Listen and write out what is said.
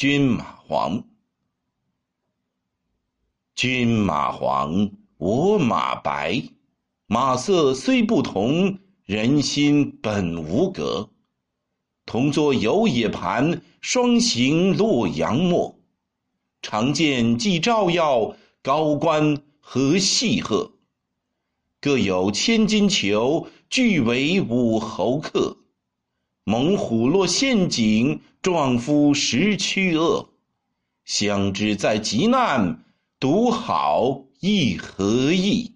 军马黄。军马黄，我马白，马色虽不同，人心本无隔。同坐游冶盘，双行洛阳陌。长剑既照耀，高官何细贺？各有千金裘，俱为武侯客。猛虎落陷阱，壮夫识驱恶。相知在极难。独好亦何益？